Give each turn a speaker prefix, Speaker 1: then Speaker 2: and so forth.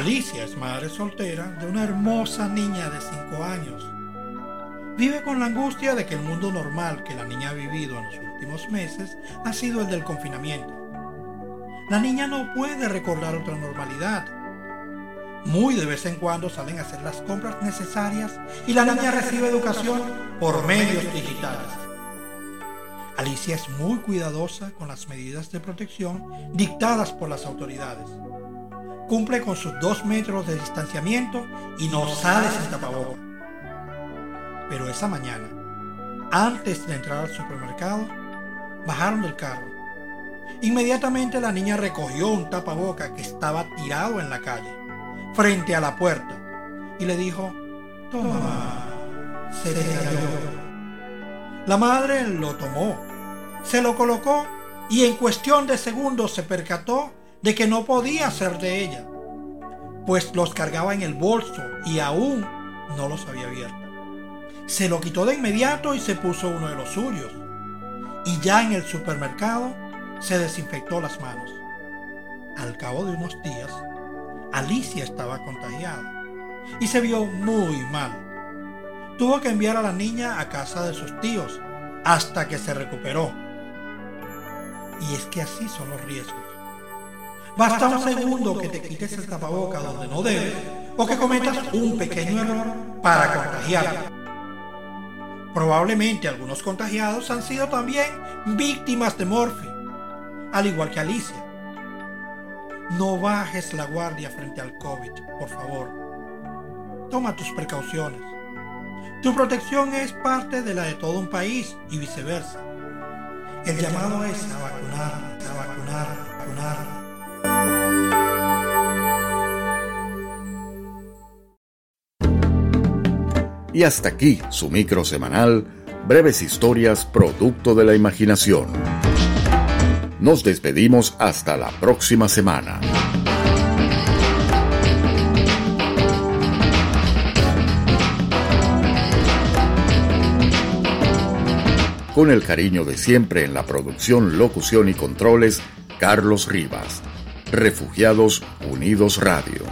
Speaker 1: Alicia es madre soltera de una hermosa niña de 5 años. Vive con la angustia de que el mundo normal que la niña ha vivido en los últimos meses ha sido el del confinamiento. La niña no puede recordar otra normalidad. Muy de vez en cuando salen a hacer las compras necesarias y la niña recibe educación por medios digitales. Alicia es muy cuidadosa con las medidas de protección dictadas por las autoridades cumple con sus dos metros de distanciamiento y no sale sin tapabocas. Pero esa mañana, antes de entrar al supermercado, bajaron del carro. Inmediatamente la niña recogió un tapaboca que estaba tirado en la calle, frente a la puerta, y le dijo, toma, se te cayó. La madre lo tomó, se lo colocó y en cuestión de segundos se percató de que no podía ser de ella, pues los cargaba en el bolso y aún no los había abierto. Se lo quitó de inmediato y se puso uno de los suyos. Y ya en el supermercado se desinfectó las manos. Al cabo de unos días, Alicia estaba contagiada y se vio muy mal. Tuvo que enviar a la niña a casa de sus tíos hasta que se recuperó. Y es que así son los riesgos. Basta un segundo que te quites el tapaboca donde no debes o que cometas un pequeño error para contagiar. Probablemente algunos contagiados han sido también víctimas de Morphy, al igual que Alicia. No bajes la guardia frente al COVID, por favor. Toma tus precauciones. Tu protección es parte de la de todo un país y viceversa. El llamado es a vacunar, a vacunar, a vacunar
Speaker 2: Y hasta aquí su micro semanal, breves historias producto de la imaginación. Nos despedimos hasta la próxima semana. Con el cariño de siempre en la producción, locución y controles, Carlos Rivas. Refugiados Unidos Radio.